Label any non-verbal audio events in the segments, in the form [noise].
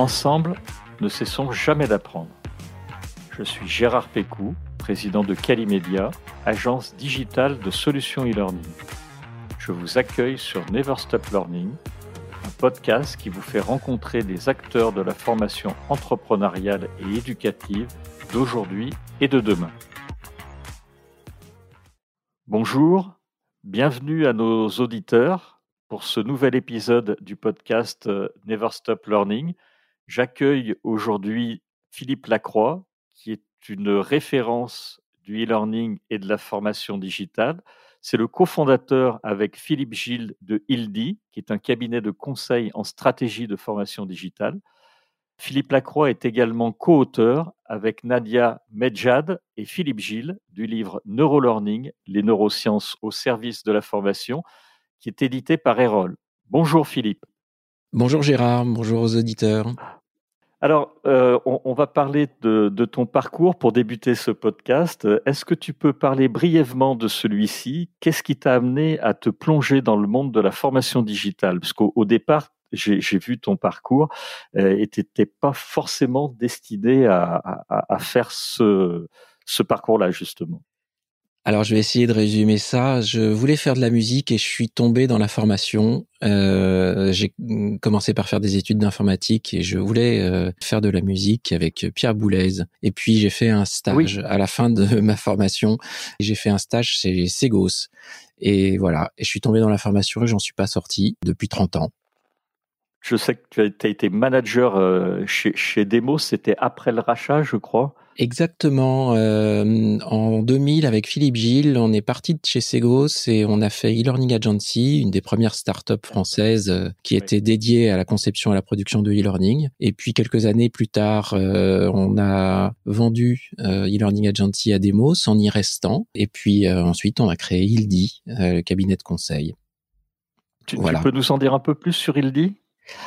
Ensemble, ne cessons jamais d'apprendre. Je suis Gérard Pécou, président de Calimedia, agence digitale de solutions e-learning. Je vous accueille sur Never Stop Learning, un podcast qui vous fait rencontrer des acteurs de la formation entrepreneuriale et éducative d'aujourd'hui et de demain. Bonjour, bienvenue à nos auditeurs pour ce nouvel épisode du podcast euh, Never Stop Learning. J'accueille aujourd'hui Philippe Lacroix, qui est une référence du e-learning et de la formation digitale. C'est le cofondateur avec Philippe Gilles de ILDI, qui est un cabinet de conseil en stratégie de formation digitale. Philippe Lacroix est également co-auteur avec Nadia Medjad et Philippe Gilles du livre Neurolearning, les neurosciences au service de la formation, qui est édité par Erol. Bonjour Philippe. Bonjour Gérard, bonjour aux auditeurs. Alors, euh, on, va parler de, ton parcours pour débuter ce podcast. Est-ce que tu peux parler brièvement de celui-ci? Qu'est-ce qui t'a amené à te plonger dans le monde de la formation digitale? Parce qu'au départ, j'ai vu ton parcours euh, et tu n'étais pas forcément destiné à, faire ce parcours-là, justement. Alors je vais essayer de résumer ça. Je voulais faire de la musique et je suis tombé dans la formation. Euh, j'ai commencé par faire des études d'informatique et je voulais euh, faire de la musique avec Pierre Boulez. Et puis j'ai fait un stage à la fin de [laughs] ma formation. J'ai fait un stage chez Segos. Et voilà, et je suis tombé dans la formation et j'en suis pas sorti depuis 30 ans. Je sais que tu as été manager euh, chez, chez Demos, c'était après le rachat, je crois. Exactement. Euh, en 2000, avec Philippe Gilles, on est parti de chez Segos et on a fait e-learning agency, une des premières startups françaises euh, qui était dédiée à la conception et à la production de e-learning. Et puis quelques années plus tard, euh, on a vendu e-learning agency à Demos en y restant. Et puis ensuite, on a créé Ildi, le cabinet de conseil. Tu, tu peux nous en dire un peu plus sur Ildi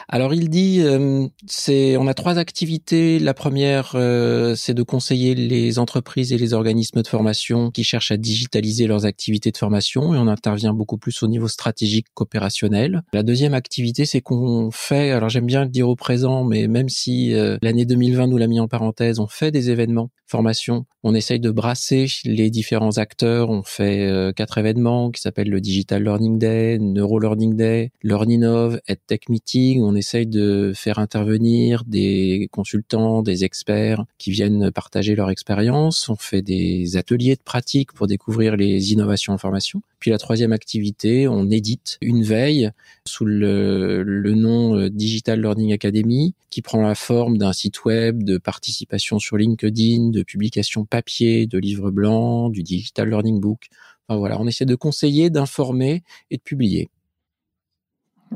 alors il dit, euh, c'est, on a trois activités. La première, euh, c'est de conseiller les entreprises et les organismes de formation qui cherchent à digitaliser leurs activités de formation et on intervient beaucoup plus au niveau stratégique qu'opérationnel. La deuxième activité, c'est qu'on fait, alors j'aime bien le dire au présent, mais même si euh, l'année 2020 nous l'a mis en parenthèse, on fait des événements formation. On essaye de brasser les différents acteurs. On fait quatre événements qui s'appellent le Digital Learning Day, Neuro Learning Day, Learn Innov, EdTech Meeting on essaye de faire intervenir des consultants, des experts qui viennent partager leur expérience. On fait des ateliers de pratique pour découvrir les innovations en formation. Puis la troisième activité, on édite une veille sous le, nom euh, Digital Learning Academy qui prend la forme d'un site web, de participation sur LinkedIn, de publication papier, de livres blancs, du Digital Learning Book. Enfin voilà, on essaie de conseiller, d'informer et de publier.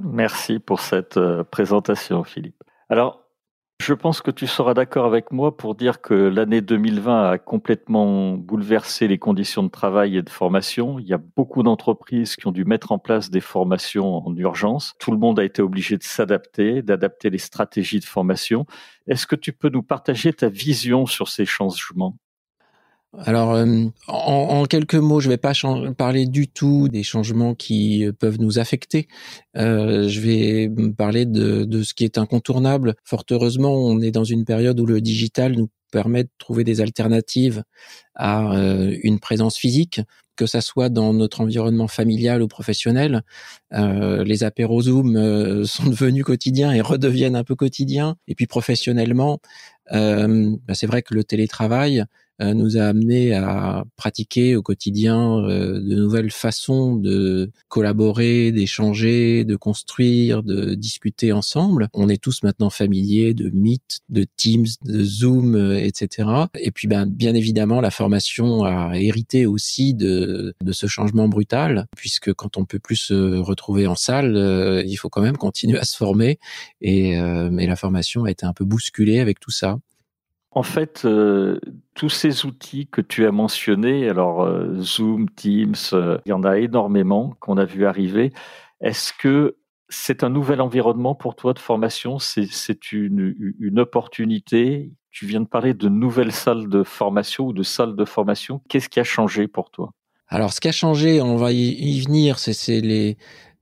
Merci pour cette euh, présentation, Philippe. Alors, je pense que tu seras d'accord avec moi pour dire que l'année 2020 a complètement bouleversé les conditions de travail et de formation. Il y a beaucoup d'entreprises qui ont dû mettre en place des formations en urgence. Tout le monde a été obligé de s'adapter, d'adapter les stratégies de formation. Est-ce que tu peux nous partager ta vision sur ces changements? Alors, euh, en, quelques mots, je ne vais pas parler du tout des changements qui euh, peuvent nous affecter. Euh, je vais parler de, de, ce qui est incontournable. Fort heureusement, on est dans une période où le digital nous permet de trouver des alternatives à une présence physique, que ça soit dans notre environnement familial ou professionnel. les apéros Zoom [laughs] sont devenus quotidiens et redeviennent un peu quotidiens. Et puis professionnellement, bah, c'est vrai que le télétravail euh, nous a amené à pratiquer au quotidien euh, de nouvelles façons de collaborer, d'échanger, de construire, de discuter ensemble. On est tous maintenant familiers de Meet, de Teams, de Zoom, euh, etc. Et puis, ben, bien évidemment, la formation a hérité aussi de, de ce changement brutal, puisque quand on peut plus se retrouver en salle, il faut quand même continuer à se former. Et mais la formation a été un peu bousculée avec tout ça. En fait, euh, tous ces outils que tu as mentionnés, alors euh, Zoom, Teams, euh, il y en a énormément qu'on a vu arriver. Est-ce que c'est un nouvel environnement pour toi de formation? C'est une, une opportunité? Tu viens de parler de nouvelles salles de formation ou de salles de formation. Qu'est-ce qui a changé pour toi? Alors, ce qui a changé, on va y venir, c'est les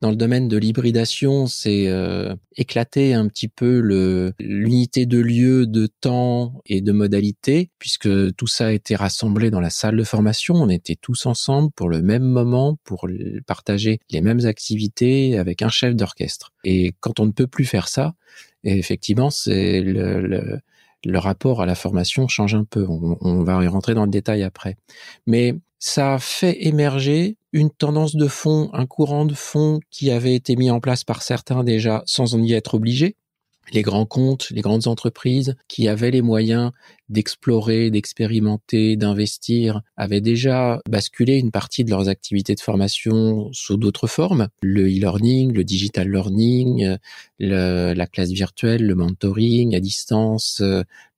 dans le domaine de l'hybridation, c'est euh, éclater un petit peu l'unité de lieu, de temps et de modalité, puisque tout ça a été rassemblé dans la salle de formation. On était tous ensemble pour le même moment, pour partager les mêmes activités avec un chef d'orchestre. Et quand on ne peut plus faire ça, effectivement, c'est le, rapport à la formation change un peu. On, on va y rentrer dans le détail après. Mais ça fait émerger une tendance de fond, un courant de fond qui avait été mis en place par certains déjà sans en y être obligé. Les grands comptes, les grandes entreprises qui avaient les moyens d'explorer, d'expérimenter, d'investir, avaient déjà basculé une partie de leurs activités de formation sous d'autres formes. Le e-learning, le digital learning, la classe virtuelle, le mentoring à distance,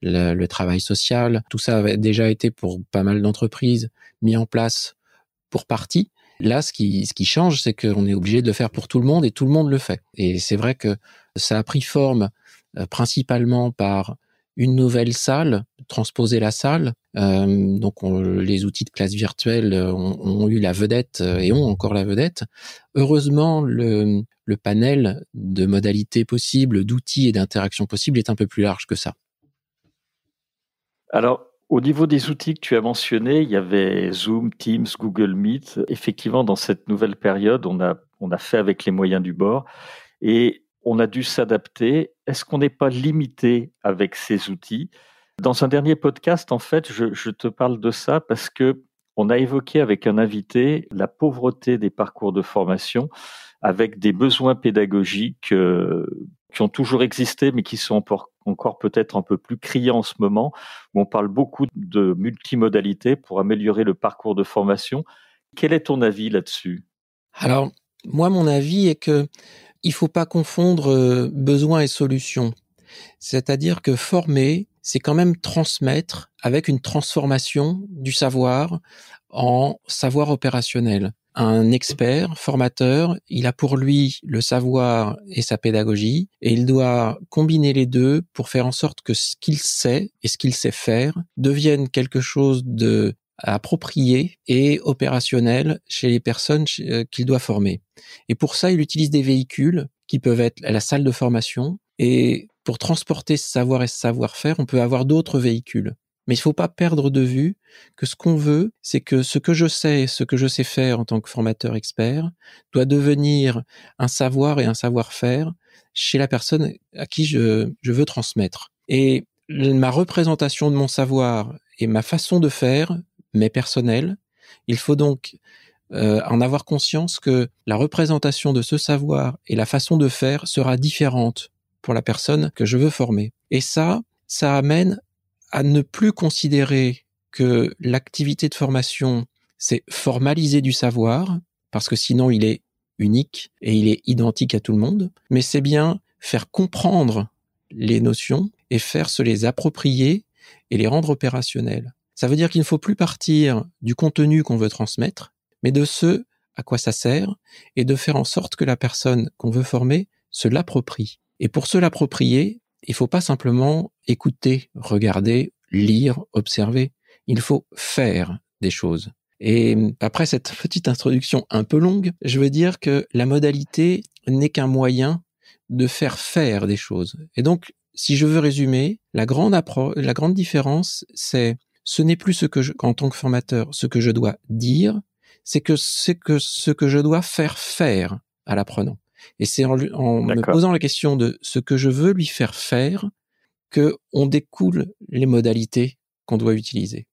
le, le travail social. Tout ça avait déjà été pour pas mal d'entreprises mis en place pour partie. Là, ce qui, ce qui change, c'est qu'on est obligé de le faire pour tout le monde et tout le monde le fait. Et c'est vrai que ça a pris forme euh, principalement par une nouvelle salle, transposer la salle. Euh, donc les outils de classe virtuelle ont, ont, eu la vedette euh, et ont encore la vedette. Heureusement, le, le panel de modalités possibles, d'outils et d'interactions possibles est un peu plus large que ça. Alors, au niveau des outils que tu as mentionnés, il y avait Zoom, Teams, Google Meet. Effectivement, dans cette nouvelle période, on a, on a fait avec les moyens du bord et on a dû s'adapter. Est-ce qu'on n'est pas limité avec ces outils? Dans un dernier podcast, en fait, je, je, te parle de ça parce que on a évoqué avec un invité la pauvreté des parcours de formation avec des besoins pédagogiques euh, qui ont toujours existé, mais qui sont encore, encore peut-être un peu plus criants en ce moment, où on parle beaucoup de multimodalité pour améliorer le parcours de formation. Quel est ton avis là-dessus? Alors, moi, mon avis est que il faut pas confondre euh, besoin et solution. C'est-à-dire que former, c'est quand même transmettre avec une transformation du savoir en savoir opérationnel un expert, formateur, il a pour lui le savoir et sa pédagogie, et il doit combiner les deux pour faire en sorte que ce qu'il sait et ce qu'il sait faire deviennent quelque chose de approprié et opérationnel chez les personnes euh, qu'il doit former. Et pour ça, il utilise des véhicules qui peuvent être la salle de formation, et pour transporter ce savoir et ce savoir-faire, on peut avoir d'autres véhicules. Mais il faut pas perdre de vue que ce qu'on veut, c'est que ce que je sais, ce que je sais faire en tant que formateur expert, doit devenir un savoir et un savoir-faire chez la personne à qui je, je veux transmettre. Et ma représentation de mon savoir et ma façon de faire m'est personnelle. Il faut donc euh, en avoir conscience que la représentation de ce savoir et la façon de faire sera différente pour la personne que je veux former. Et ça, ça amène à ne plus considérer que l'activité de formation, c'est formaliser du savoir, parce que sinon il est unique et il est identique à tout le monde, mais c'est bien faire comprendre les notions et faire se les approprier et les rendre opérationnelles. Ça veut dire qu'il ne faut plus partir du contenu qu'on veut transmettre, mais de ce à quoi ça sert et de faire en sorte que la personne qu'on veut former se l'approprie. Et pour se l'approprier, il faut pas simplement écouter, regarder, lire, observer. Il faut faire des choses. Et après cette petite introduction un peu longue, je veux dire que la modalité n'est qu'un moyen de faire faire des choses. Et donc, si je veux résumer, la grande différence, c'est ce n'est plus ce que je, en tant que formateur, ce que je dois dire, c'est que c'est que ce que je dois faire faire à l'apprenant. Et c'est en, en me posant la question de ce que je veux lui faire faire que on découle les modalités qu'on doit utiliser.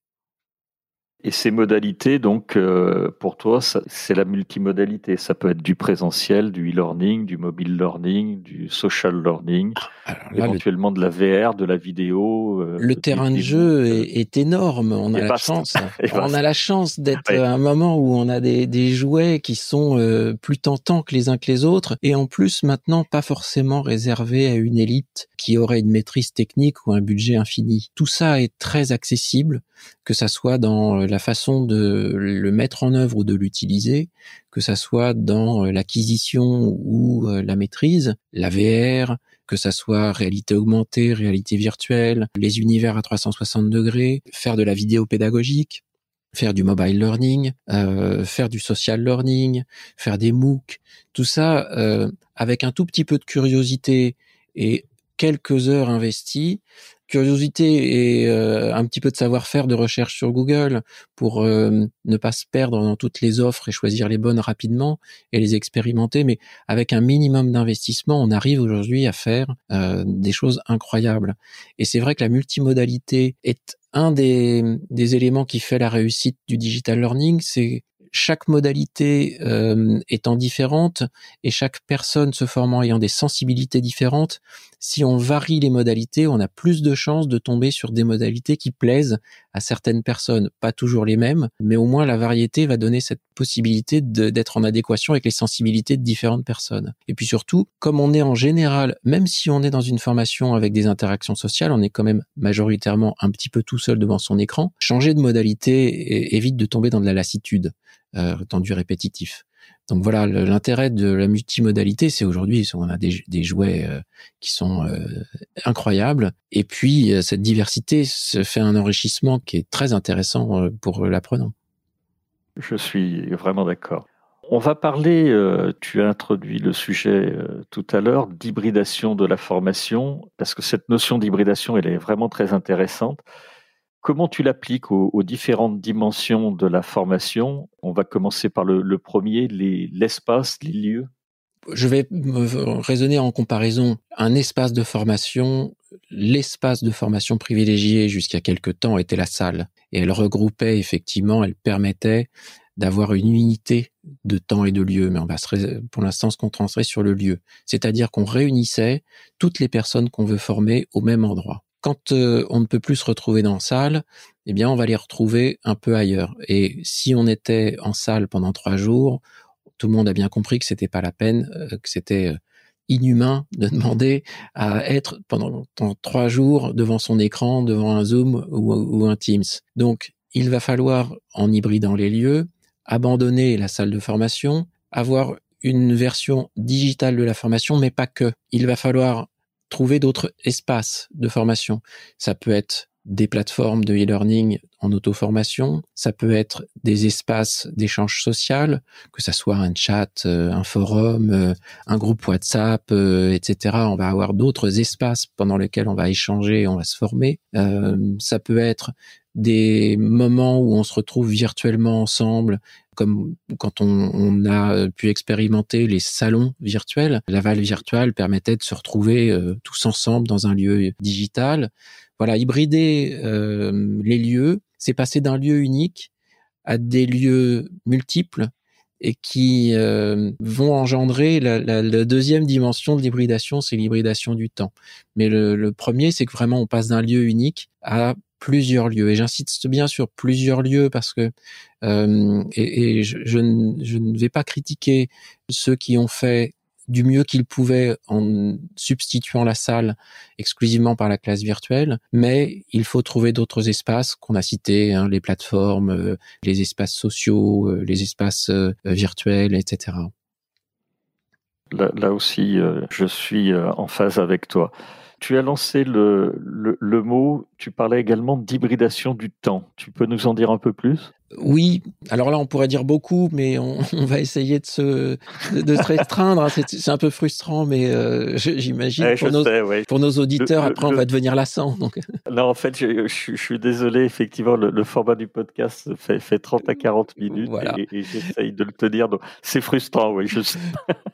Et ces modalités, donc, euh, pour toi, c'est la multimodalité. Ça peut être du présentiel, du e-learning, du mobile learning, du social learning, ah, éventuellement de la VR, de la vidéo. Euh, le terrain de jeu est, est, énorme. On a la chance. [laughs] on a la chance d'être à un moment où on a des, des jouets qui sont euh, plus tentants que les uns que les autres, et en plus maintenant pas forcément réservés à une élite qui aurait une maîtrise technique ou un budget infini. Tout ça est très accessible, que ça soit dans la façon de le mettre en œuvre ou de l'utiliser, que ça soit dans euh, l'acquisition ou euh, la maîtrise, la VR, que ça soit réalité augmentée, réalité virtuelle, les univers à 360 degrés, faire de la vidéo pédagogique. faire du mobile learning, euh, faire du social learning, faire des MOOC, tout ça avec un tout petit peu de curiosité et quelques heures investies, curiosité et euh, un petit peu de savoir-faire de recherche sur Google pour euh, ne pas se perdre dans toutes les offres et choisir les bonnes rapidement et les expérimenter. Mais avec un minimum d'investissement, on arrive aujourd'hui à faire euh, des choses incroyables. Et c'est vrai que la multimodalité est un des, des éléments qui fait la réussite du digital learning, c'est chaque modalité euh, étant différente et chaque personne se formant ayant des sensibilités différentes, si on varie les modalités, on a plus de chances de tomber sur des modalités qui plaisent à certaines personnes. Pas toujours les mêmes, mais au moins la variété va donner cette possibilité d'être en adéquation avec les sensibilités de différentes personnes. Et puis surtout, comme on est en général, même si on est dans une formation avec des interactions sociales, on est quand même majoritairement un petit peu tout seul devant son écran, changer de modalité évite de tomber dans de la lassitude euh, dans du répétitif. Donc voilà, l'intérêt de la multimodalité, c'est aujourd'hui, on a des, des jouets euh, qui sont euh, incroyables, et puis euh, cette diversité se fait un enrichissement qui est très intéressant pour l'apprenant. Je suis vraiment d'accord. On va parler, tu as introduit le sujet tout à l'heure, d'hybridation de la formation, parce que cette notion d'hybridation, elle est vraiment très intéressante. Comment tu l'appliques aux, différentes dimensions de la formation? On va commencer par le, premier, l'espace, les, lieux. Je vais raisonner en comparaison. Un espace de formation, l'espace de formation privilégié jusqu'à quelque temps était la salle. Et elle regroupait effectivement, elle permettait d'avoir une unité de temps et de lieu, mais on va pour l'instant se concentrer sur le lieu. C'est-à-dire qu'on réunissait toutes les personnes qu'on veut former au même endroit. Quand euh, on ne peut plus se retrouver dans la salle, eh bien, on va les retrouver un peu ailleurs. Et si on était en salle pendant trois jours, tout le monde a bien compris que c'était pas la peine, euh, que c'était euh, inhumain de [laughs] demander à être pendant, trois jours devant son écran, devant un Zoom ou, ou un Teams. Donc, il va falloir, en hybridant les lieux, abandonner la salle de formation, avoir une version digitale de la formation, mais pas que. Il va falloir trouver d'autres espaces de formation. Ça peut être des plateformes de e-learning en auto-formation, ça peut être des espaces d'échange social, que ça soit un chat, euh, un forum, euh, un groupe WhatsApp, euh, etc. On va avoir d'autres espaces pendant lesquels on va échanger, on va se former. ça peut être des moments où on se retrouve virtuellement ensemble, comme quand on, a pu expérimenter les salons virtuels. La Val virtuelle permettait de se retrouver tous ensemble dans un lieu digital. Voilà, hybrider euh, les lieux, c'est passer d'un lieu unique à des lieux multiples et qui euh, vont engendrer la, deuxième dimension de l'hybridation, c'est l'hybridation du temps. Mais le, premier, c'est que vraiment on passe d'un lieu unique à plusieurs lieux. Et j'insiste bien sur plusieurs lieux parce que euh, et, je, ne, vais pas critiquer ceux qui ont fait du mieux qu'ils pouvaient en substituant la salle exclusivement par la classe virtuelle, mais il faut trouver d'autres espaces qu'on a cités, hein, les plateformes, euh, les espaces sociaux, euh, les espaces virtuels, etc. Là aussi, je suis en phase avec toi. Tu as lancé le, le, mot, tu parlais également d'hybridation du temps. Tu peux nous en dire un peu plus? Oui, alors là on pourrait dire beaucoup, mais on, [laughs] va essayer de se, de, se restreindre. C'est un peu frustrant, mais euh, j'imagine pour, nos, pour nos auditeurs, après on va devenir lassant. Donc. Non, en fait, je, suis désolé, effectivement, le, format du podcast fait, fait 30 à 40 minutes et, et j'essaye de le tenir. C'est frustrant, oui, je sais.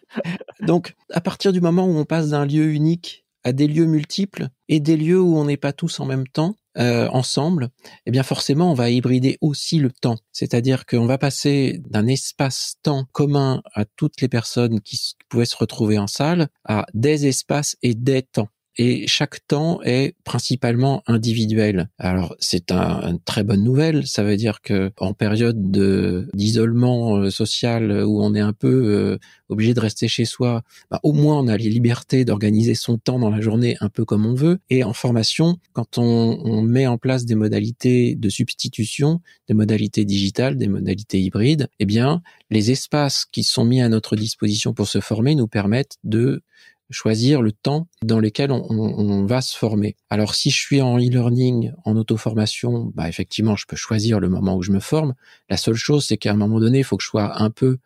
[laughs] donc, à partir du moment où on passe d'un lieu unique à des lieux multiples et des lieux où on n'est pas tous en même temps euh, ensemble, eh bien forcément on va hybrider aussi le temps. C'est-à-dire qu'on va passer d'un espace-temps commun à toutes les personnes qui pouvaient se retrouver en salle à des espaces et des temps et chaque temps est principalement individuel. Alors c'est un, une très bonne nouvelle, ça veut dire que en période de d'isolement euh, social où on est un peu euh, obligé de rester chez soi, bah, au moins on a les libertés d'organiser son temps dans la journée un peu comme on veut. Et en formation, quand on, on met en place des modalités de substitution, des modalités digitales, des modalités hybrides, eh bien les espaces qui sont mis à notre disposition pour se former nous permettent de choisir le temps dans lequel on, va se former. Alors si je suis en e-learning, en auto-formation, bah effectivement, je peux choisir le moment où je me forme. La seule chose, c'est qu'à un moment donné, il faut que je sois un peu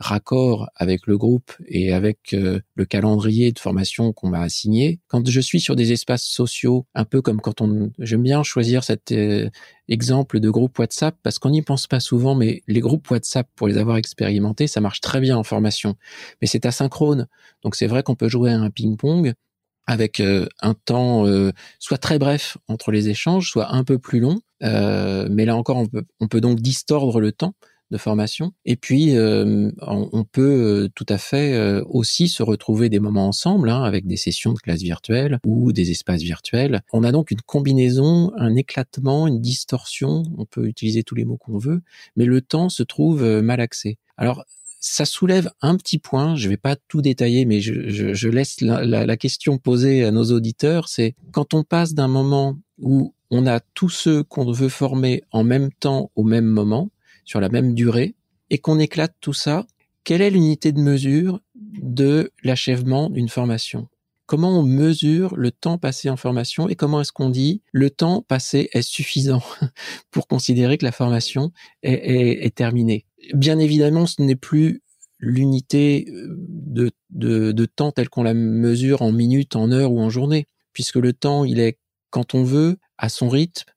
raccord avec le groupe et avec euh, le calendrier de formation qu'on m'a assigné. Quand je suis sur des espaces sociaux, un peu comme quand on, j'aime bien choisir cet euh, exemple de groupe WhatsApp parce qu'on n'y pense pas souvent, mais les groupes WhatsApp, pour les avoir expérimentés, ça marche très bien en formation. Mais c'est asynchrone. Donc c'est vrai qu'on peut jouer à un ping-pong avec euh, un temps soit très bref entre les échanges, soit un peu plus long. mais là encore, on peut, on peut donc distordre le temps de formation. Et puis, euh, on, peut euh, tout à fait euh, aussi se retrouver des moments ensemble, hein, avec des sessions de classe virtuelle ou des espaces virtuels. On a donc une combinaison, un éclatement, une distorsion. On peut utiliser tous les mots qu'on veut, mais le temps se trouve mal axé. Alors, ça soulève un petit point, je ne vais pas tout détailler, mais je, je, laisse la, la, question posée à nos auditeurs, c'est quand on passe d'un moment où on a tous ceux qu'on veut former en même temps au même moment, sur la même durée, et qu'on éclate tout ça, quelle est l'unité de mesure de l'achèvement d'une formation? Comment on mesure le temps passé en formation et comment est-ce qu'on dit le temps passé est suffisant [laughs] pour considérer que la formation est, terminée? Bien évidemment, ce n'est plus l'unité euh, de, de, temps telle qu'on la mesure en minutes, en heures ou en journées, puisque le temps, il est quand on veut, à son rythme,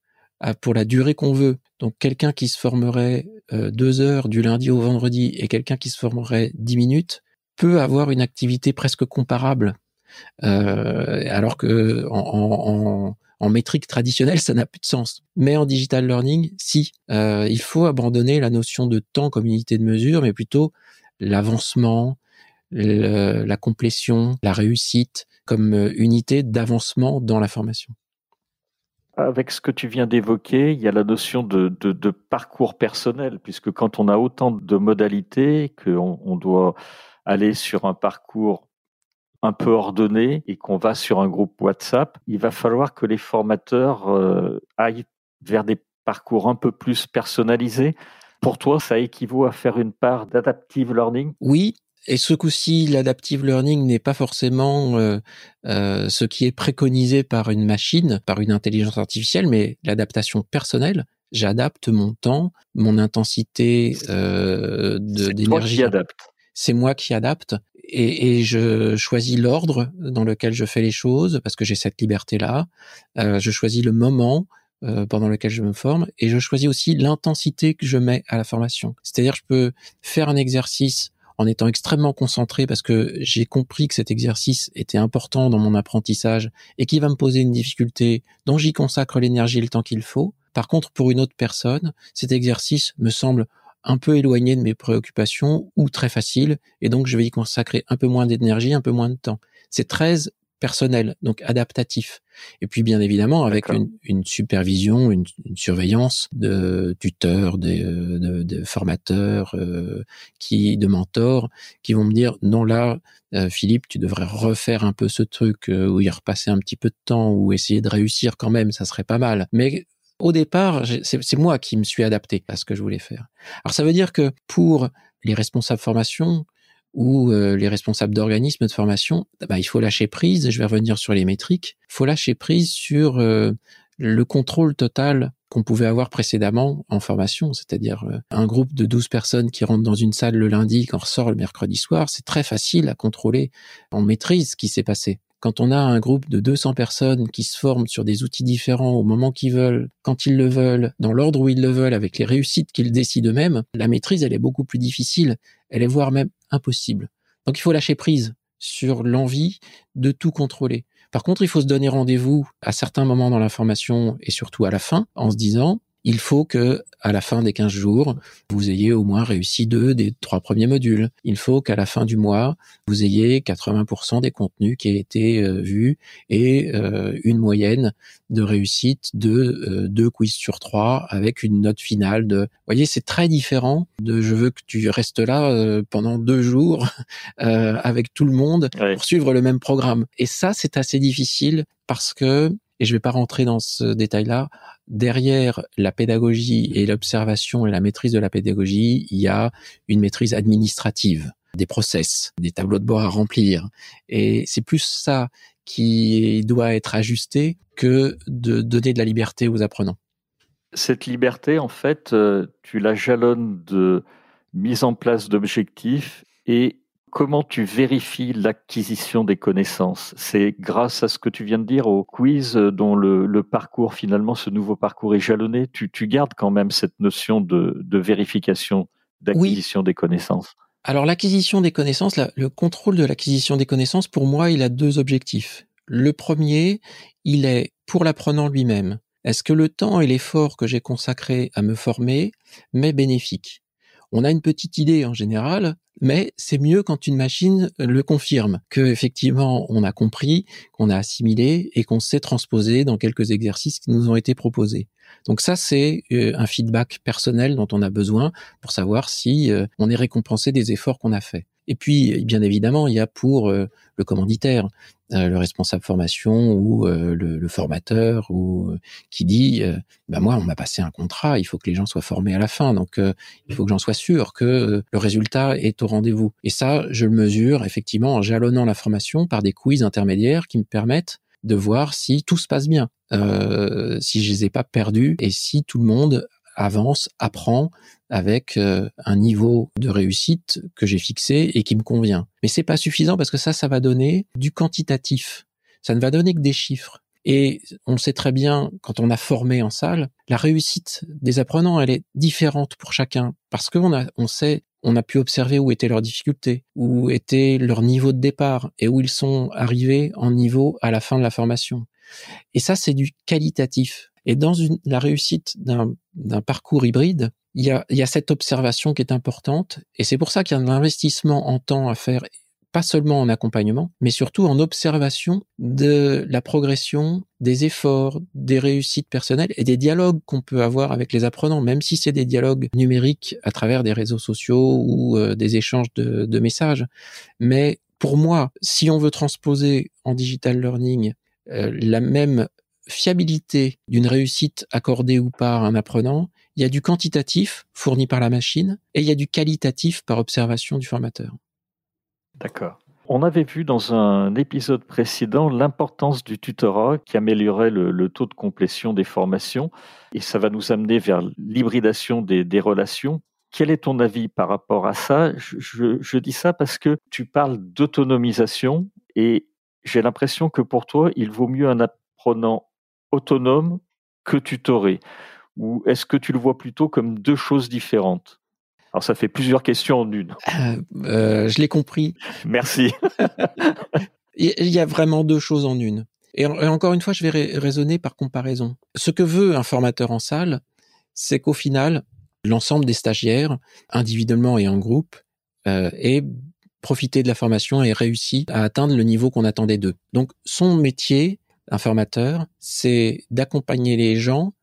pour la durée qu'on veut. Donc quelqu'un qui se formerait euh, deux heures du lundi au vendredi et quelqu'un qui se formerait dix minutes peut avoir une activité presque comparable. Euh, alors que en, métrique traditionnelle, ça n'a plus de sens. Mais en digital learning, si. Euh, il faut abandonner la notion de temps comme unité de mesure, mais plutôt l'avancement, la complétion, la réussite comme unité d'avancement dans la formation. Avec ce que tu viens d'évoquer, il y a la notion de, parcours personnel, puisque quand on a autant de modalités, qu'on on doit aller sur un parcours un peu ordonné et qu'on va sur un groupe WhatsApp, il va falloir que les formateurs euh, aillent vers des parcours un peu plus personnalisés. Pour toi, ça équivaut à faire une part d'adaptive learning? Oui, et ce coup-ci, l'adaptive learning n'est pas forcément euh, euh, ce qui est préconisé par une machine, par une intelligence artificielle, mais l'adaptation personnelle. J'adapte mon temps, mon intensité euh, d'énergie. C'est moi qui adapte. Et, et je choisis l'ordre dans lequel je fais les choses parce que j'ai cette liberté-là. Euh, je choisis le moment euh, pendant lequel je me forme et je choisis aussi l'intensité que je mets à la formation. C'est-à-dire, je peux faire un exercice en étant extrêmement concentré parce que j'ai compris que cet exercice était important dans mon apprentissage et qui va me poser une difficulté dont j'y consacre l'énergie et le temps qu'il faut. Par contre, pour une autre personne, cet exercice me semble un peu éloigné de mes préoccupations ou très facile et donc je vais y consacrer un peu moins d'énergie, un peu moins de temps. C'est très personnel, donc adaptatif. Et puis bien évidemment avec une, supervision, une, surveillance de tuteurs, de, de, formateurs, euh, qui, de mentors, qui vont me dire non là, euh, Philippe, tu devrais refaire un peu ce truc euh, ou y repasser un petit peu de temps ou essayer de réussir quand même, ça serait pas mal. Mais au départ, c'est moi qui me suis adapté à ce que je voulais faire. Alors ça veut dire que pour les responsables formation, ou euh, les responsables d'organismes de formation, bah, il faut lâcher prise, je vais revenir sur les métriques, il faut lâcher prise sur euh, le contrôle total qu'on pouvait avoir précédemment en formation, c'est-à-dire euh, un groupe de 12 personnes qui rentrent dans une salle le lundi, qui ressort le mercredi soir, c'est très facile à contrôler, on maîtrise ce qui s'est passé. Quand on a un groupe de 200 personnes qui se forment sur des outils différents au moment qu'ils veulent, quand ils le veulent, dans l'ordre où ils le veulent, avec les réussites qu'ils décident eux-mêmes, la maîtrise, elle est beaucoup plus difficile. Elle est voire même impossible. Donc il faut lâcher prise sur l'envie de tout contrôler. Par contre, il faut se donner rendez-vous à certains moments dans la formation et surtout à la fin en se disant il faut que à la fin des 15 jours, vous ayez au moins réussi deux des trois premiers modules. Il faut qu'à la fin du mois, vous ayez 80% des contenus qui aient été euh, vus et euh, une moyenne de réussite de euh, deux quiz sur trois avec une note finale de. Vous voyez, c'est très différent de je veux que tu restes là pendant deux jours [laughs] avec tout le monde pour suivre le même programme. Et ça, c'est assez difficile parce que et je ne vais pas rentrer dans ce détail-là, derrière la pédagogie et l'observation et la maîtrise de la pédagogie, il y a une maîtrise administrative. des process, des tableaux de bord à remplir. Et c'est plus ça qui doit être ajusté que de donner de la liberté aux apprenants. Cette liberté, en fait, euh, tu la jalonnes de mise en place d'objectifs et comment tu vérifies l'acquisition des connaissances? C'est grâce à ce que tu viens de dire au quiz euh, dont le, parcours, finalement, ce nouveau parcours est jalonné. Tu, gardes quand même cette notion de, vérification, d'acquisition des connaissances. Alors l'acquisition des connaissances, le contrôle de l'acquisition des connaissances, pour moi, il a deux objectifs. Le premier, il est pour l'apprenant lui-même. Est-ce que le temps et l'effort que j'ai consacré à me former m'est bénéfique? On a une petite idée en général, mais c'est mieux quand une machine le confirme, que effectivement on a compris, qu'on a assimilé et qu'on sait transposer dans quelques exercices qui nous ont été proposés. Donc ça, c'est euh, un feedback personnel dont on a besoin pour savoir si euh, on est récompensé des efforts qu'on a faits. Et puis, bien évidemment, il y a pour euh, le commanditaire, le responsable formation ou le, formateur ou qui dit, bah moi, on m'a passé un contrat, il faut que les gens soient formés à la fin, donc il faut que j'en sois sûr que le résultat est au rendez-vous. Et ça, je le mesure effectivement en jalonnant la formation par des quiz intermédiaires qui me permettent de voir si tout se passe bien, euh, si je les ai pas perdus et si tout le monde avance, apprend avec euh, un niveau de réussite que j'ai fixé et qui me convient. Mais c'est pas suffisant parce que ça, ça va donner du quantitatif. Ça ne va donner que des chiffres. Et on sait très bien, quand on a formé en salle, la réussite des apprenants, elle est différente pour chacun parce qu'on a, on sait on a pu observer où étaient leurs difficultés, où était leur niveau de départ et où ils sont arrivés en niveau à la fin de la formation. Et ça, c'est du qualitatif. Et dans la réussite d'un parcours hybride, il y, a, il y a cette observation qui est importante. Et c'est pour ça qu'il y a un investissement en temps à faire pas seulement en accompagnement, mais surtout en observation de la progression, des efforts, des réussites personnelles et des dialogues qu'on peut avoir avec les apprenants, même si c'est des dialogues numériques à travers des réseaux sociaux ou euh, des échanges de, de, messages. Mais pour moi, si on veut transposer en digital learning euh, la même fiabilité d'une réussite accordée ou pas à un apprenant, il y a du quantitatif fourni par la machine et il y a du qualitatif par observation du formateur. D'accord. On avait vu dans un épisode précédent l'importance du tutorat qui améliorait le, taux de complétion des formations et ça va nous amener vers l'hybridation des, relations. Quel est ton avis par rapport à ça? Je, dis ça parce que tu parles d'autonomisation et j'ai l'impression que pour toi, il vaut mieux un apprenant autonome que tutoré. Ou est-ce que tu le vois plutôt comme deux choses différentes? Alors ça fait plusieurs questions en une. Euh, euh, je l'ai compris. Merci. [laughs] Il y a vraiment deux choses en une. Et, encore une fois, je vais raisonner par comparaison. Ce que veut un formateur en salle, c'est qu'au final, l'ensemble des stagiaires, individuellement et en groupe, euh, aient profité de la formation et réussi à atteindre le niveau qu'on attendait d'eux. Donc son métier, un formateur, c'est d'accompagner les gens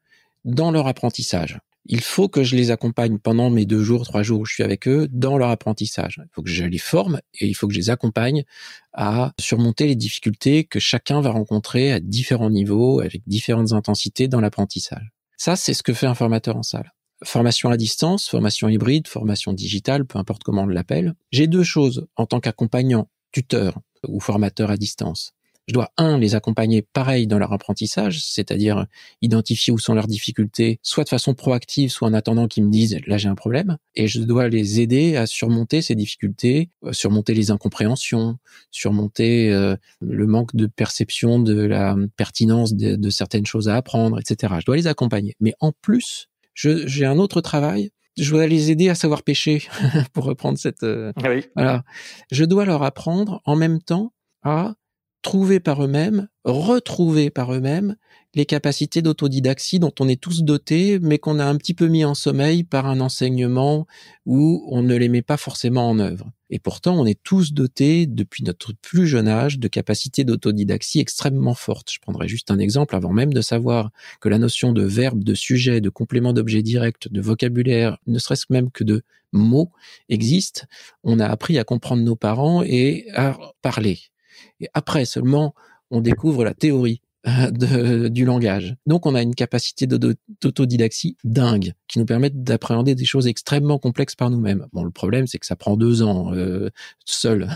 dans leur apprentissage il faut que je les accompagne pendant mes deux jours, trois jours où je suis avec eux dans leur apprentissage. Il faut que je les forme et il faut que je les accompagne à surmonter les difficultés que chacun va rencontrer à différents niveaux, avec différentes intensités dans l'apprentissage. Ça, c'est ce que fait un formateur en salle. Formation à distance, formation hybride, formation digitale, peu importe comment on l'appelle. J'ai deux choses en tant qu'accompagnant, tuteur ou formateur à distance je dois, un, les accompagner pareil dans leur apprentissage, c'est-à-dire identifier où sont leurs difficultés, soit de façon proactive, soit en attendant qu'ils me disent, là j'ai un problème, et je dois les aider à surmonter ces difficultés, euh, surmonter les incompréhensions, surmonter euh, le manque de perception de la pertinence de, certaines choses à apprendre, etc. Je dois les accompagner. Mais en plus, j'ai un autre travail je dois les aider à savoir pêcher, [laughs] pour reprendre cette. Euh, ah oui. Voilà. Je dois leur apprendre en même temps à trouver par eux-mêmes, retrouver par eux-mêmes les capacités d'autodidaxie dont on est tous dotés, mais qu'on a un petit peu mis en sommeil par un enseignement où on ne les met pas forcément en œuvre. Et pourtant, on est tous dotés, depuis notre plus jeune âge, de capacités d'autodidaxie extrêmement fortes. Je prendrai juste un exemple avant même de savoir que la notion de verbe, de sujet, de complément d'objet direct, de vocabulaire, ne serait-ce même que de mots existe. On a appris à comprendre nos parents et à parler. Et après seulement, on découvre la théorie de, du langage. Donc on a une capacité d'autodidaxie dingue qui nous permet d'appréhender des choses extrêmement complexes par nous-mêmes. Bon, le problème c'est que ça prend deux ans euh, seul,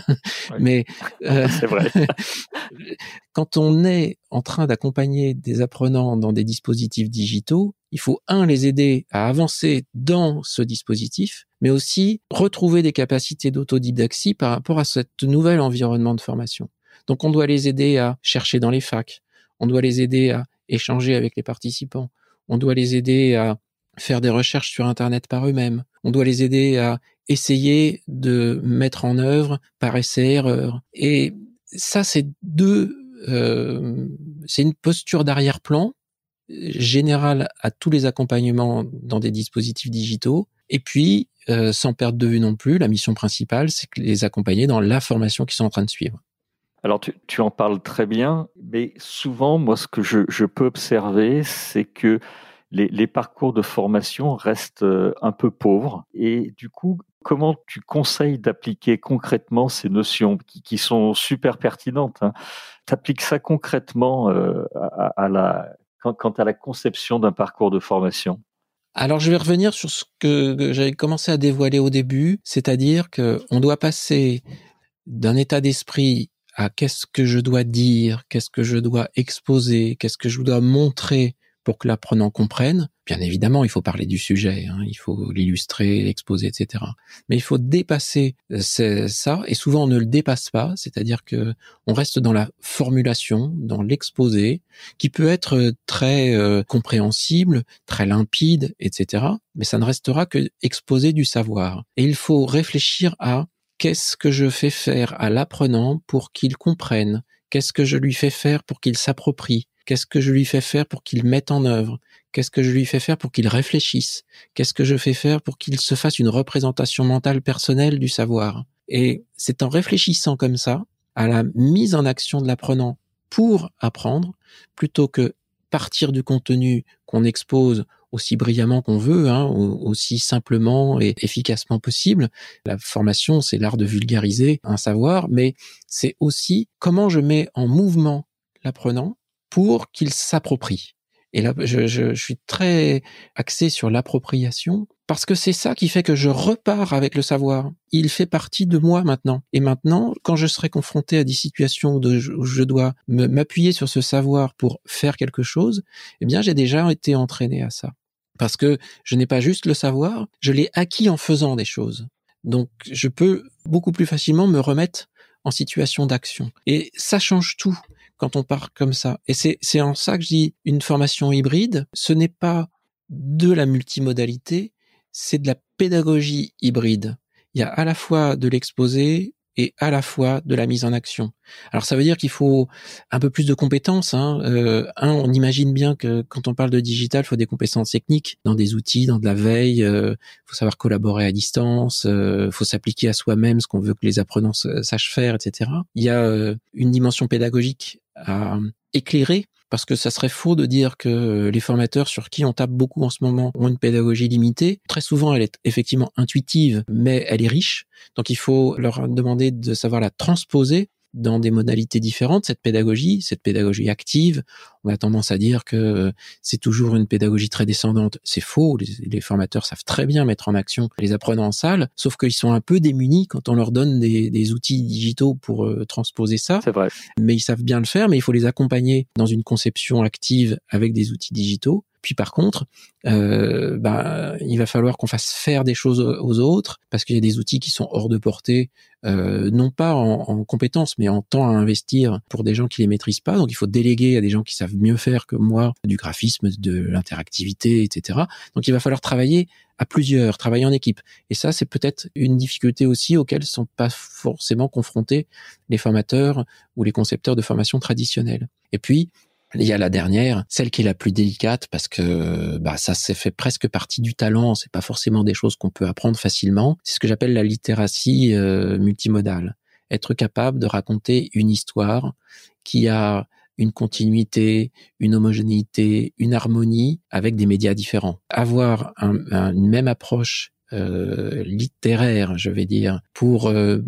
mais [laughs] euh, c'est vrai. [laughs] quand on est en train d'accompagner des apprenants dans des dispositifs digitaux, il faut un les aider à avancer dans ce dispositif, mais aussi retrouver des capacités d'autodidaxie par rapport à ce nouvel environnement de formation. Donc on doit les aider à chercher dans les facs, on doit les aider à échanger avec les participants, on doit les aider à faire des recherches sur Internet par eux-mêmes, on doit les aider à essayer de mettre en œuvre par essai-erreur. Et ça, c'est deux, euh, c'est une posture d'arrière-plan générale à tous les accompagnements dans des dispositifs digitaux. Et puis, euh, sans perdre de vue non plus, la mission principale, c'est que les accompagner dans la formation qu'ils sont en train de suivre. Alors, tu, en parles très bien, mais souvent, moi, ce que je, peux observer, c'est que les, parcours de formation restent euh, un peu pauvres. Et du coup, comment tu conseilles d'appliquer concrètement ces notions qui, sont super pertinentes hein? Tu appliques ça concrètement euh, à, la, quant, à la conception d'un parcours de formation? Alors je vais revenir sur ce que j'avais commencé à dévoiler au début, c'est-à-dire qu'on doit passer d'un état d'esprit à qu'est-ce que je dois dire, qu'est-ce que je dois exposer, qu'est-ce que je dois montrer pour que l'apprenant comprenne. Bien évidemment, il faut parler du sujet, hein, il faut l'illustrer, l'exposer, etc. Mais il faut dépasser euh, ça, et souvent on ne le dépasse pas, c'est-à-dire que on reste dans la formulation, dans l'exposé, qui peut être euh, très euh, compréhensible, très limpide, etc. Mais ça ne restera que exposer du savoir. Et il faut réfléchir à Qu'est-ce que je fais faire à l'apprenant pour qu'il comprenne Qu'est-ce que je lui fais faire pour qu'il s'approprie Qu'est-ce que je lui fais faire pour qu'il mette en œuvre Qu'est-ce que je lui fais faire pour qu'il réfléchisse? Qu'est-ce que je fais faire pour qu'il se fasse une représentation mentale personnelle du savoir? Et c'est en réfléchissant comme ça à la mise en action de l'apprenant pour apprendre, plutôt que partir du contenu qu'on expose aussi brillamment qu'on veut, hein, aussi simplement et efficacement possible. La formation, c'est l'art de vulgariser un savoir, mais c'est aussi comment je mets en mouvement l'apprenant pour qu'il s'approprie. Et là, je, je, suis très axé sur l'appropriation parce que c'est ça qui fait que je repars avec le savoir. Il fait partie de moi maintenant. Et maintenant, quand je serai confronté à des situations où je dois m'appuyer sur ce savoir pour faire quelque chose, eh bien, j'ai déjà été entraîné à ça. Parce que je n'ai pas juste le savoir, je l'ai acquis en faisant des choses. Donc, je peux beaucoup plus facilement me remettre en situation d'action. Et ça change tout quand on part comme ça. Et c'est en ça que je dis une formation hybride, ce n'est pas de la multimodalité, c'est de la pédagogie hybride. Il y a à la fois de l'exposé, et à la fois de la mise en action. Alors ça veut dire qu'il faut un peu plus de compétences. Hein. Euh, un, on imagine bien que quand on parle de digital, il faut des compétences techniques dans des outils, dans de la veille. Il euh, faut savoir collaborer à distance. Il euh, faut s'appliquer à soi-même ce qu'on veut que les apprenants sachent faire, etc. Il y a une dimension pédagogique à éclairer parce que ça serait faux de dire que les formateurs sur qui on tape beaucoup en ce moment ont une pédagogie limitée. Très souvent, elle est effectivement intuitive, mais elle est riche. Donc il faut leur demander de savoir la transposer dans des modalités différentes, cette pédagogie, cette pédagogie active. On a tendance à dire que euh, c'est toujours une pédagogie très descendante. C'est faux. Les, formateurs savent très bien mettre en action les apprenants en salle, sauf qu'ils sont un peu démunis quand on leur donne des, outils digitaux pour euh, transposer ça. C'est vrai. Mais ils savent bien le faire, mais il faut les accompagner dans une conception active avec des outils digitaux. Puis par contre, euh, bah, il va falloir qu'on fasse faire des choses aux autres parce qu'il y a des outils qui sont hors de portée, euh, non pas en, en, compétences, mais en temps à investir pour des gens qui les maîtrisent pas. Donc il faut déléguer à des gens qui savent mieux faire que moi du graphisme, de l'interactivité, etc. Donc il va falloir travailler à plusieurs, travailler en équipe. Et ça, c'est peut-être une difficulté aussi auxquelles sont pas forcément confrontés les formateurs ou les concepteurs de formation traditionnelle. Et puis, il y a la dernière, celle qui est la plus délicate parce que bah, ça s'est fait presque partie du talent. C'est pas forcément des choses qu'on peut apprendre facilement. C'est ce que j'appelle la littératie euh, multimodale. Être capable de raconter une histoire qui a une continuité, une homogénéité, une harmonie avec des médias différents. Avoir une même approche euh, littéraire, je vais dire, pour euh,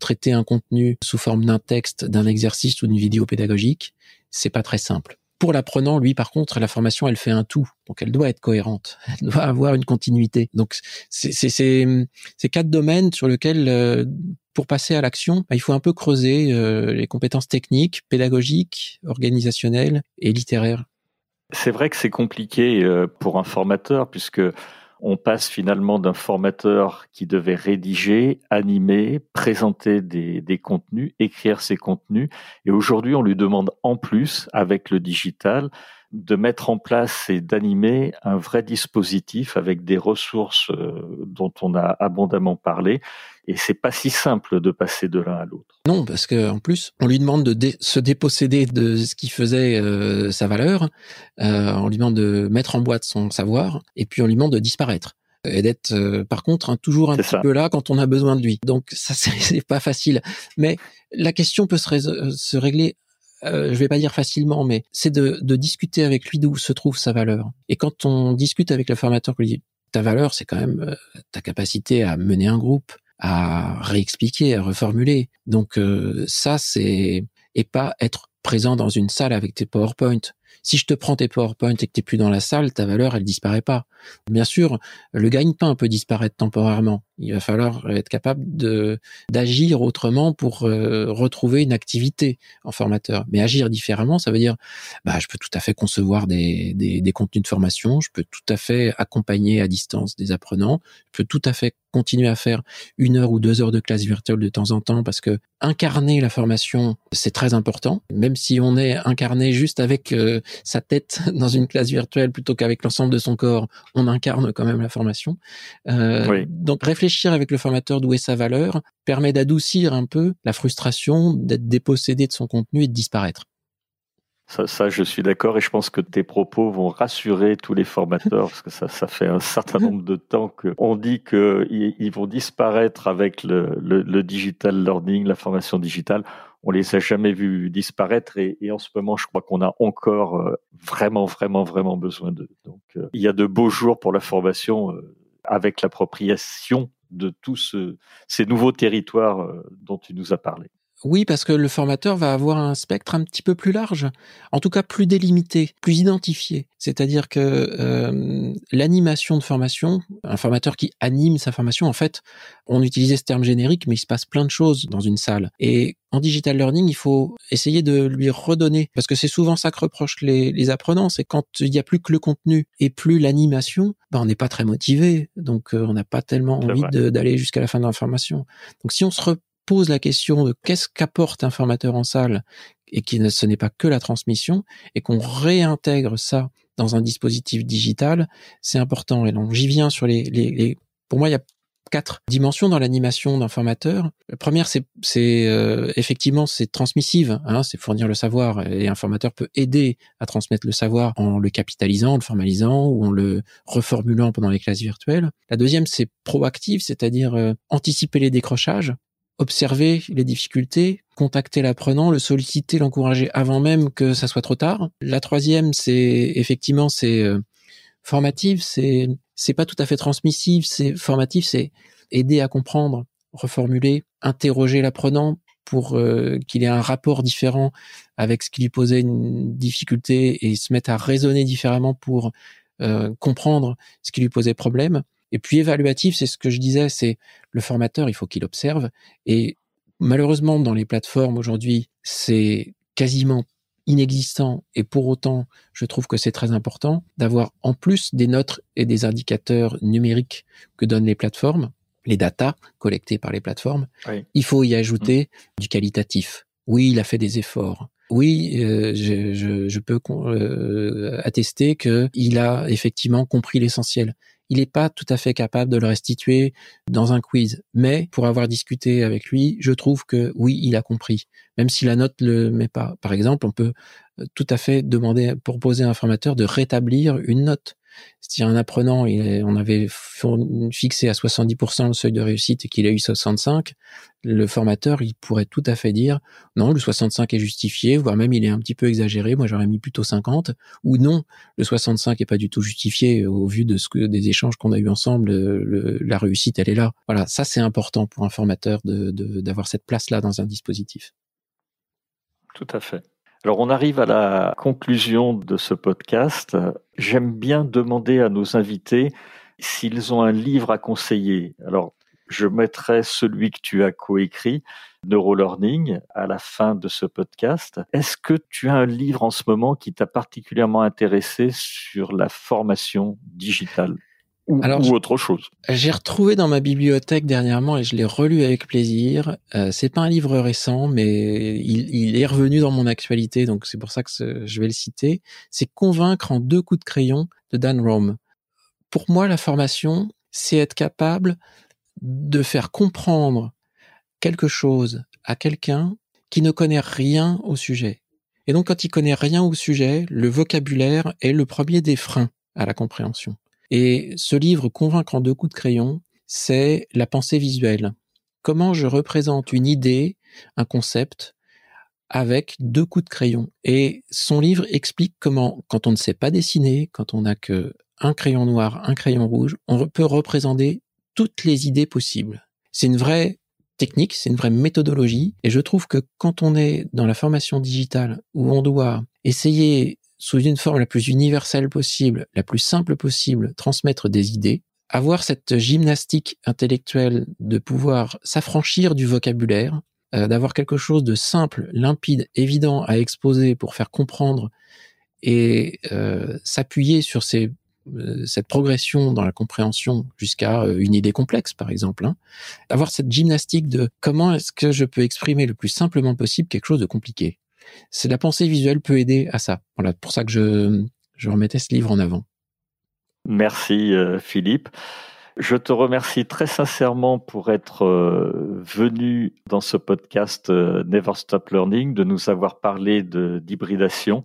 traiter un contenu sous forme d'un texte, d'un exercice ou d'une vidéo pédagogique, c'est pas très simple. pour l'apprenant, lui, par contre, la formation, elle fait un tout. Donc, elle doit être cohérente. [laughs] Elle doit avoir une continuité. Donc, c'est ces quatre domaines sur lesquels, euh, pour passer à l'action, bah, il faut un peu creuser euh, les compétences techniques, pédagogiques, organisationnelles et littéraires. C'est vrai que c'est compliqué euh, pour un formateur puisque on passe finalement d'un formateur qui devait rédiger, animer, présenter des, des, contenus, écrire ses contenus. Et aujourd'hui, on lui demande en plus, avec le digital, de mettre en place et d'animer un vrai dispositif avec des ressources euh, dont on a abondamment parlé. Et c'est pas si simple de passer de l'un à l'autre. Non, parce que en plus, on lui demande de se déposséder de ce qui faisait euh, sa valeur. Euh, on lui demande de mettre en boîte son savoir, et puis on lui demande de disparaître et d'être euh, par contre hein, toujours un petit peu là quand on a besoin de lui. Donc ça [laughs] c'est pas facile, mais la question peut se, se régler euh, je vais pas dire facilement, mais c'est de, de, discuter avec lui d'où se trouve sa valeur. Et quand on discute avec le formateur, lui dit ta valeur, c'est quand même euh, ta capacité à mener un groupe, à réexpliquer, à reformuler. Donc euh, ça, c'est et pas être présent dans une salle avec tes PowerPoint. Si je te prends tes PowerPoint et que tu plus dans la salle, ta valeur, elle disparaît pas. Bien sûr, le gagne-pain peut disparaître temporairement. Il va falloir être capable de d'agir autrement pour euh, retrouver une activité en formateur. Mais agir différemment, ça veut dire, bah, je peux tout à fait concevoir des, des contenus de formation, je peux tout à fait accompagner à distance des apprenants, je peux tout à fait continuer à faire une heure ou deux heures de classe virtuelle de temps en temps parce que incarner la formation, c'est très important. Même si on est incarné juste avec euh, sa tête [laughs] dans une classe virtuelle plutôt qu'avec l'ensemble de son corps, on incarne quand même la formation. Euh, donc réfléchir avec le formateur d'où est sa valeur permet d'adoucir un peu la frustration d'être dépossédé de son contenu et de disparaître. Ça, je suis d'accord et je pense que tes propos vont rassurer tous les formateurs parce que ça, fait un certain nombre de temps qu'on dit qu'ils ils vont disparaître avec le, digital learning, la formation digitale. On les a jamais vus disparaître et, et en ce moment, je crois qu'on a encore euh, vraiment, vraiment, vraiment besoin d'eux. Donc, euh, il y a de beaux jours pour la formation euh, avec l'appropriation de tous ces nouveaux territoires dont tu nous as parlé. Oui, parce que le formateur va avoir un spectre un petit peu plus large, en tout cas plus délimité, plus identifié. C'est-à-dire que euh, l'animation de formation, un formateur qui anime sa formation, en fait, on utilisait ce terme générique, mais il se passe plein de choses dans une salle. Et en digital learning, il faut essayer de lui redonner, parce que c'est souvent ça que reprochent les, apprenants, c'est quand il n'y a plus que le contenu et plus l'animation, ben on n'est pas très motivé, donc euh, on n'a pas tellement envie d'aller jusqu'à la fin de la formation. Donc si on se pose la question de qu'est-ce qu'apporte un formateur en salle et qui ne, ce n'est pas que la transmission et qu'on réintègre ça dans un dispositif digital, c'est important. Et donc j'y viens sur les, les, les, pour moi il y a quatre dimensions dans l'animation d'un formateur. La première, c'est, c'est euh, effectivement c'est transmissive, hein, c'est fournir le savoir et un formateur peut aider à transmettre le savoir en le capitalisant, en le formalisant ou en le reformulant pendant les classes virtuelles. La deuxième, c'est proactive, c'est-à-dire euh, anticiper les décrochages observer les difficultés, contacter l'apprenant, le solliciter, l'encourager avant même que ça soit trop tard. La troisième, c'est effectivement c'est euh, formative, c'est c'est pas tout à fait transmissive, c'est formatif, c'est aider à comprendre, reformuler, interroger l'apprenant pour euh, qu'il ait un rapport différent avec ce qui lui posait une difficulté et se mettre à raisonner différemment pour euh, comprendre ce qui lui posait problème. Et puis évaluatif, c'est ce que je disais, c'est le formateur, il faut qu'il observe. Et malheureusement, dans les plateformes aujourd'hui, c'est quasiment inexistant. Et pour autant, je trouve que c'est très important d'avoir en plus des notes et des indicateurs numériques que donnent les plateformes, les datas collectées par les plateformes. Il faut y ajouter mmh. du qualitatif. Oui, il a fait des efforts. Oui, euh, je, je, je, peux euh, attester qu'il a effectivement compris l'essentiel il n'est pas tout à fait capable de le restituer dans un quiz. Mais pour avoir discuté avec lui, je trouve que oui, il a compris. Même si la note le met pas. Par exemple, on peut euh, tout à fait demander, proposer à un formateur de rétablir une note. Si un apprenant, on avait fixé à 70% le seuil de réussite et qu'il a eu 65, le formateur, il pourrait tout à fait dire non, le 65 est justifié, voire même il est un petit peu exagéré, moi j'aurais mis plutôt 50, ou non, le 65 est pas du tout justifié au vu de ce que des échanges qu'on a eu ensemble, la réussite elle est là. Voilà, ça c'est important pour un formateur de d'avoir cette place là dans un dispositif. Tout à fait. Alors on arrive à la conclusion de ce podcast. J'aime bien demander à nos invités s'ils ont un livre à conseiller. Alors je mettrai celui que tu as coécrit, Neurolearning, à la fin de ce podcast. Est-ce que tu as un livre en ce moment qui t'a particulièrement intéressé sur la formation digitale? Ou, autre chose. J'ai retrouvé dans ma bibliothèque dernièrement et je l'ai relu avec plaisir. Euh, c'est pas un livre récent, mais il, est revenu dans mon actualité, donc c'est pour ça que je vais le citer. C'est Convaincre en deux coups de crayon de Dan Rome. Pour moi, la formation, c'est être capable de faire comprendre quelque chose à quelqu'un qui ne connaît rien au sujet. Et donc, quand il connaît rien au sujet, le vocabulaire est le premier des freins à la compréhension. Et ce livre, Convaincre en deux coups de crayon, c'est la pensée visuelle. Comment je représente une idée, un concept, avec deux coups de crayon. Et son livre explique comment, quand on ne sait pas dessiner, quand on n'a que un crayon noir, un crayon rouge, on peut représenter toutes les idées possibles. C'est une vraie technique, c'est une vraie méthodologie. Et je trouve que quand on est dans la formation digitale où on doit essayer sous une forme la plus universelle possible, la plus simple possible, transmettre des idées, avoir cette gymnastique intellectuelle de pouvoir s'affranchir du vocabulaire, euh, d'avoir quelque chose de simple, limpide, évident à exposer pour faire comprendre et euh, s'appuyer sur ces, euh, cette progression dans la compréhension jusqu'à une idée complexe, par exemple. Hein. Avoir cette gymnastique de comment est-ce que je peux exprimer le plus simplement possible quelque chose de compliqué c'est la pensée visuelle peut aider à ça. Voilà, pour ça que je, je remettais ce livre en avant. Merci euh, Philippe. Je te remercie très sincèrement pour être euh, venu dans ce podcast euh, Never Stop Learning, de nous avoir parlé d'hybridation.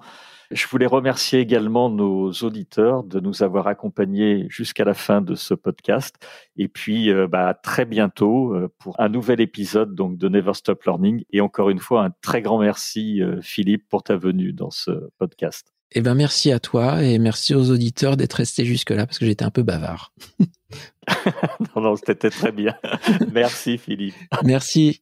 Je voulais remercier également nos auditeurs de nous avoir accompagnés jusqu'à la fin de ce podcast. Et puis, euh, bah, très bientôt euh, pour un nouvel épisode donc de Never Stop Learning. Et encore une fois, un très grand merci, euh, Philippe, pour ta venue dans ce podcast. Eh ben, merci à toi et merci aux auditeurs d'être restés jusque-là parce que j'étais un peu bavard. [laughs] non, non, c'était très bien. [laughs] merci, Philippe. Merci.